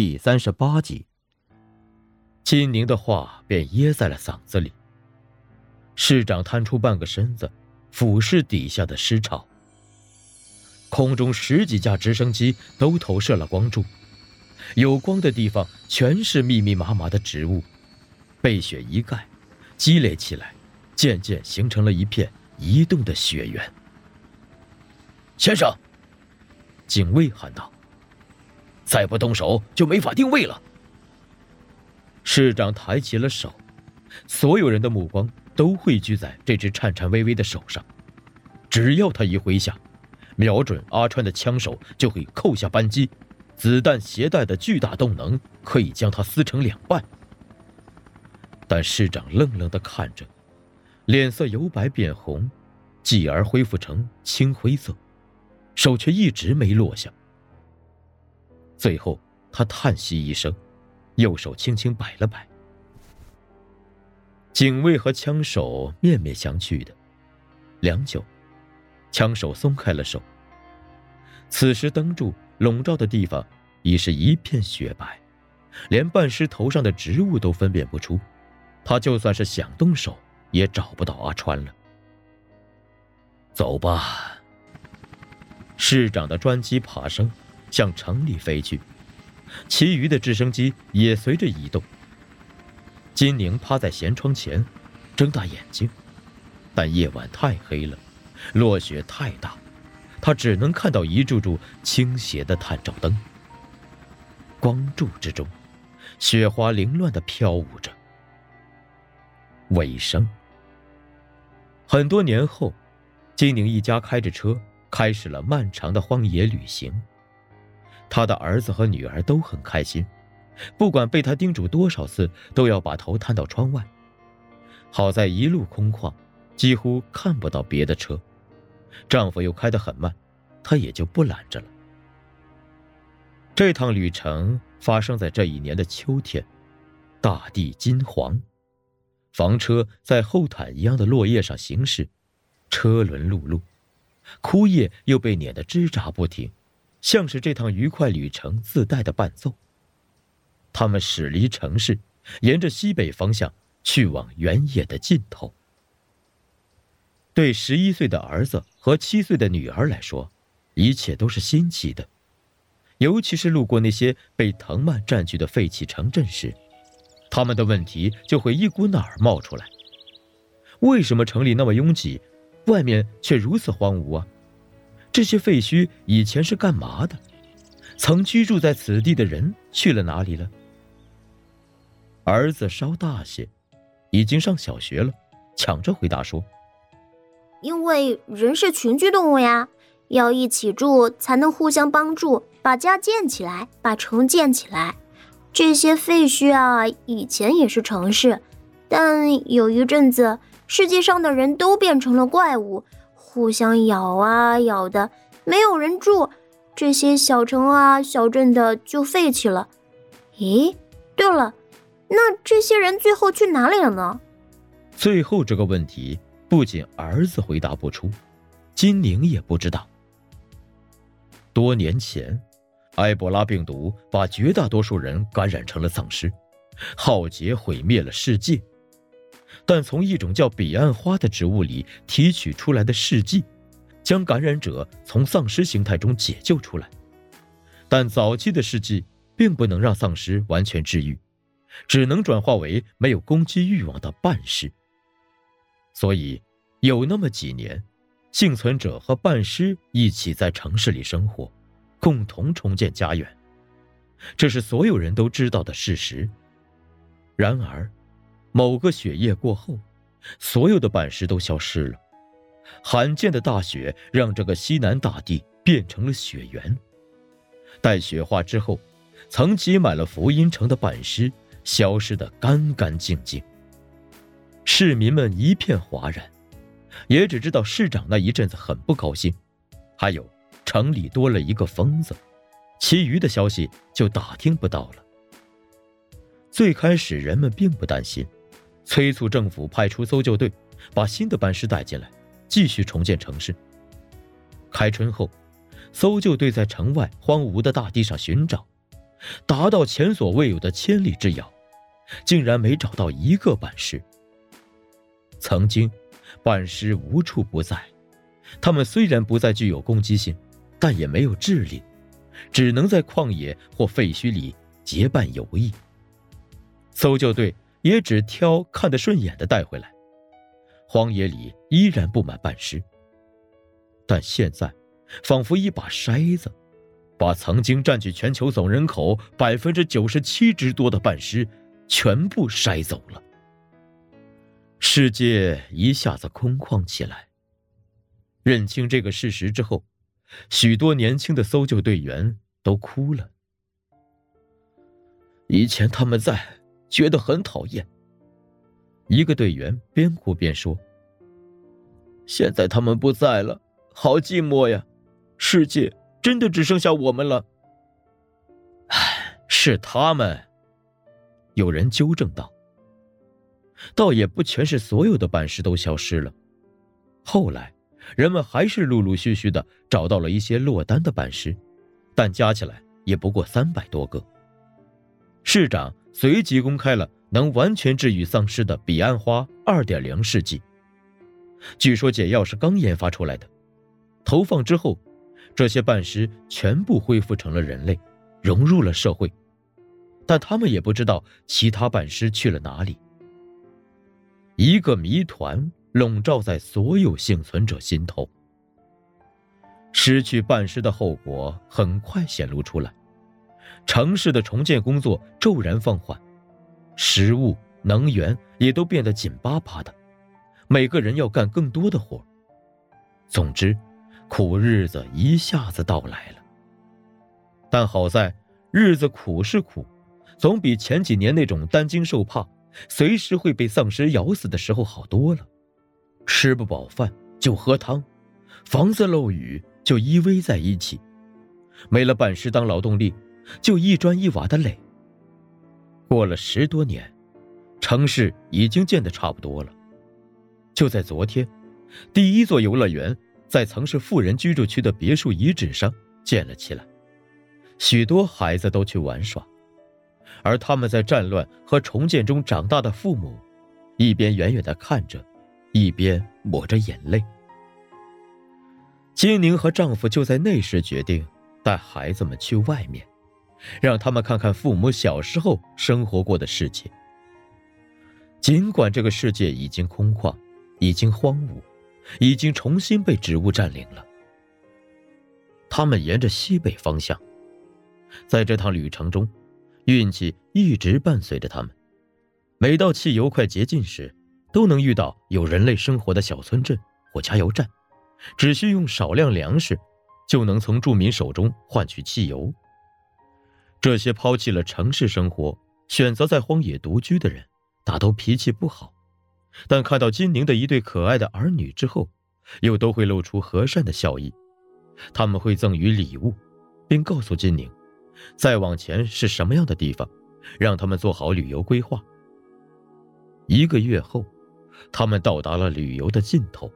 第三十八集，金宁的话便噎在了嗓子里。市长探出半个身子，俯视底下的尸潮。空中十几架直升机都投射了光柱，有光的地方全是密密麻麻的植物，被雪一盖，积累起来，渐渐形成了一片移动的雪原。先生，警卫喊道。再不动手就没法定位了。市长抬起了手，所有人的目光都汇聚在这只颤颤巍巍的手上。只要他一挥下，瞄准阿川的枪手就会扣下扳机，子弹携带的巨大动能可以将他撕成两半。但市长愣愣地看着，脸色由白变红，继而恢复成青灰色，手却一直没落下。最后，他叹息一声，右手轻轻摆了摆。警卫和枪手面面相觑的，良久，枪手松开了手。此时灯柱笼罩的地方已是一片雪白，连半尸头上的植物都分辨不出。他就算是想动手，也找不到阿川了。走吧。市长的专机爬升。向城里飞去，其余的直升机也随着移动。金宁趴在舷窗前，睁大眼睛，但夜晚太黑了，落雪太大，他只能看到一柱柱倾斜的探照灯。光柱之中，雪花凌乱的飘舞着。尾声。很多年后，金宁一家开着车，开始了漫长的荒野旅行。他的儿子和女儿都很开心，不管被他叮嘱多少次，都要把头探到窗外。好在一路空旷，几乎看不到别的车。丈夫又开得很慢，她也就不拦着了。这趟旅程发生在这一年的秋天，大地金黄，房车在厚毯一样的落叶上行驶，车轮辘辘，枯叶又被碾得吱喳不停。像是这趟愉快旅程自带的伴奏。他们驶离城市，沿着西北方向去往原野的尽头。对十一岁的儿子和七岁的女儿来说，一切都是新奇的，尤其是路过那些被藤蔓占据的废弃城镇时，他们的问题就会一股脑儿冒出来：为什么城里那么拥挤，外面却如此荒芜啊？这些废墟以前是干嘛的？曾居住在此地的人去了哪里了？儿子稍大些，已经上小学了，抢着回答说：“因为人是群居动物呀，要一起住才能互相帮助，把家建起来，把城建起来。这些废墟啊，以前也是城市，但有一阵子，世界上的人都变成了怪物。”互相咬啊咬的，没有人住，这些小城啊小镇的就废弃了。咦，对了，那这些人最后去哪里了呢？最后这个问题不仅儿子回答不出，金宁也不知道。多年前，埃博拉病毒把绝大多数人感染成了丧尸，浩劫毁灭了世界。但从一种叫彼岸花的植物里提取出来的试剂，将感染者从丧尸形态中解救出来。但早期的试剂并不能让丧尸完全治愈，只能转化为没有攻击欲望的半尸。所以，有那么几年，幸存者和半尸一起在城市里生活，共同重建家园。这是所有人都知道的事实。然而，某个雪夜过后，所有的板石都消失了。罕见的大雪让这个西南大地变成了雪原。待雪化之后，曾挤满了福音城的板石消失得干干净净。市民们一片哗然，也只知道市长那一阵子很不高兴。还有城里多了一个疯子，其余的消息就打听不到了。最开始人们并不担心。催促政府派出搜救队，把新的班师带进来，继续重建城市。开春后，搜救队在城外荒芜的大地上寻找，达到前所未有的千里之遥，竟然没找到一个板尸。曾经，板尸无处不在，他们虽然不再具有攻击性，但也没有智力，只能在旷野或废墟里结伴游弋。搜救队也只挑看得顺眼的带回来。荒野里依然布满半尸，但现在，仿佛一把筛子，把曾经占据全球总人口百分之九十七之多的半尸全部筛走了。世界一下子空旷起来。认清这个事实之后，许多年轻的搜救队员都哭了。以前他们在，觉得很讨厌。一个队员边哭边说：“现在他们不在了，好寂寞呀！世界真的只剩下我们了。”唉，是他们。有人纠正道：“倒也不全是所有的板石都消失了。后来，人们还是陆陆续续的找到了一些落单的板石，但加起来也不过三百多个。”市长随即公开了。能完全治愈丧尸的彼岸花二点零试剂，据说解药是刚研发出来的。投放之后，这些半尸全部恢复成了人类，融入了社会。但他们也不知道其他半尸去了哪里。一个谜团笼罩在所有幸存者心头。失去半尸的后果很快显露出来，城市的重建工作骤然放缓。食物、能源也都变得紧巴巴的，每个人要干更多的活。总之，苦日子一下子到来了。但好在，日子苦是苦，总比前几年那种担惊受怕、随时会被丧尸咬死的时候好多了。吃不饱饭就喝汤，房子漏雨就依偎在一起，没了板石当劳动力，就一砖一瓦的垒。过了十多年，城市已经建得差不多了。就在昨天，第一座游乐园在曾是富人居住区的别墅遗址上建了起来，许多孩子都去玩耍，而他们在战乱和重建中长大的父母，一边远远地看着，一边抹着眼泪。金宁和丈夫就在那时决定带孩子们去外面。让他们看看父母小时候生活过的世界。尽管这个世界已经空旷，已经荒芜，已经重新被植物占领了。他们沿着西北方向，在这趟旅程中，运气一直伴随着他们。每到汽油快竭尽时，都能遇到有人类生活的小村镇或加油站，只需用少量粮食，就能从住民手中换取汽油。这些抛弃了城市生活，选择在荒野独居的人，大都脾气不好，但看到金宁的一对可爱的儿女之后，又都会露出和善的笑意。他们会赠予礼物，并告诉金宁，再往前是什么样的地方，让他们做好旅游规划。一个月后，他们到达了旅游的尽头，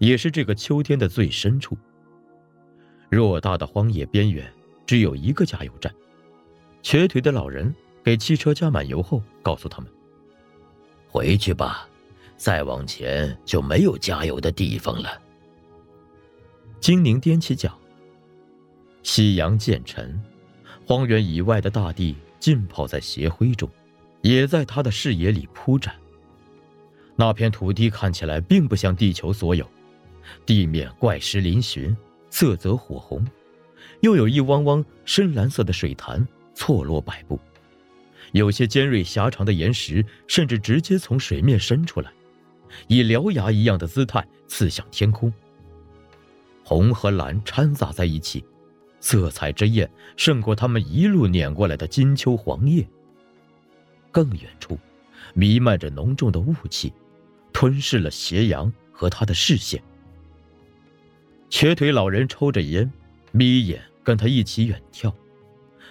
也是这个秋天的最深处。偌大的荒野边缘，只有一个加油站。瘸腿的老人给汽车加满油后，告诉他们：“回去吧，再往前就没有加油的地方了。”精灵踮起脚。夕阳渐沉，荒原以外的大地浸泡在斜晖中，也在他的视野里铺展。那片土地看起来并不像地球所有，地面怪石嶙峋，色泽火红，又有一汪汪深蓝色的水潭。错落摆布，有些尖锐狭长的岩石甚至直接从水面伸出来，以獠牙一样的姿态刺向天空。红和蓝掺杂在一起，色彩之艳胜过他们一路撵过来的金秋黄叶。更远处，弥漫着浓重的雾气，吞噬了斜阳和他的视线。瘸腿老人抽着烟，眯眼跟他一起远眺。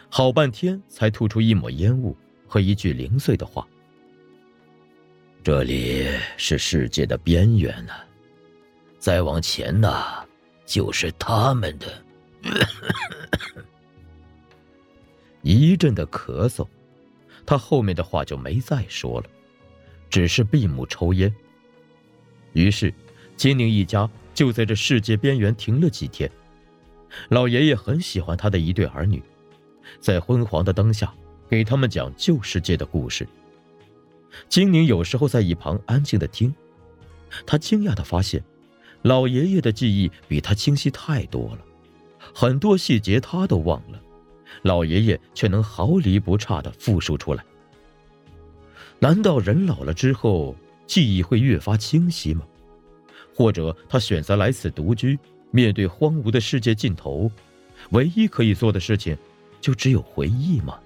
好半天才吐出一抹烟雾和一句零碎的话：“这里是世界的边缘呢，再往前呐，就是他们的。”一阵的咳嗽，他后面的话就没再说了，只是闭目抽烟。于是，金陵一家就在这世界边缘停了几天。老爷爷很喜欢他的一对儿女，在昏黄的灯下给他们讲旧世界的故事。金宁有时候在一旁安静的听，他惊讶的发现，老爷爷的记忆比他清晰太多了，很多细节他都忘了，老爷爷却能毫厘不差的复述出来。难道人老了之后记忆会越发清晰吗？或者他选择来此独居，面对荒芜的世界尽头，唯一可以做的事情，就只有回忆吗？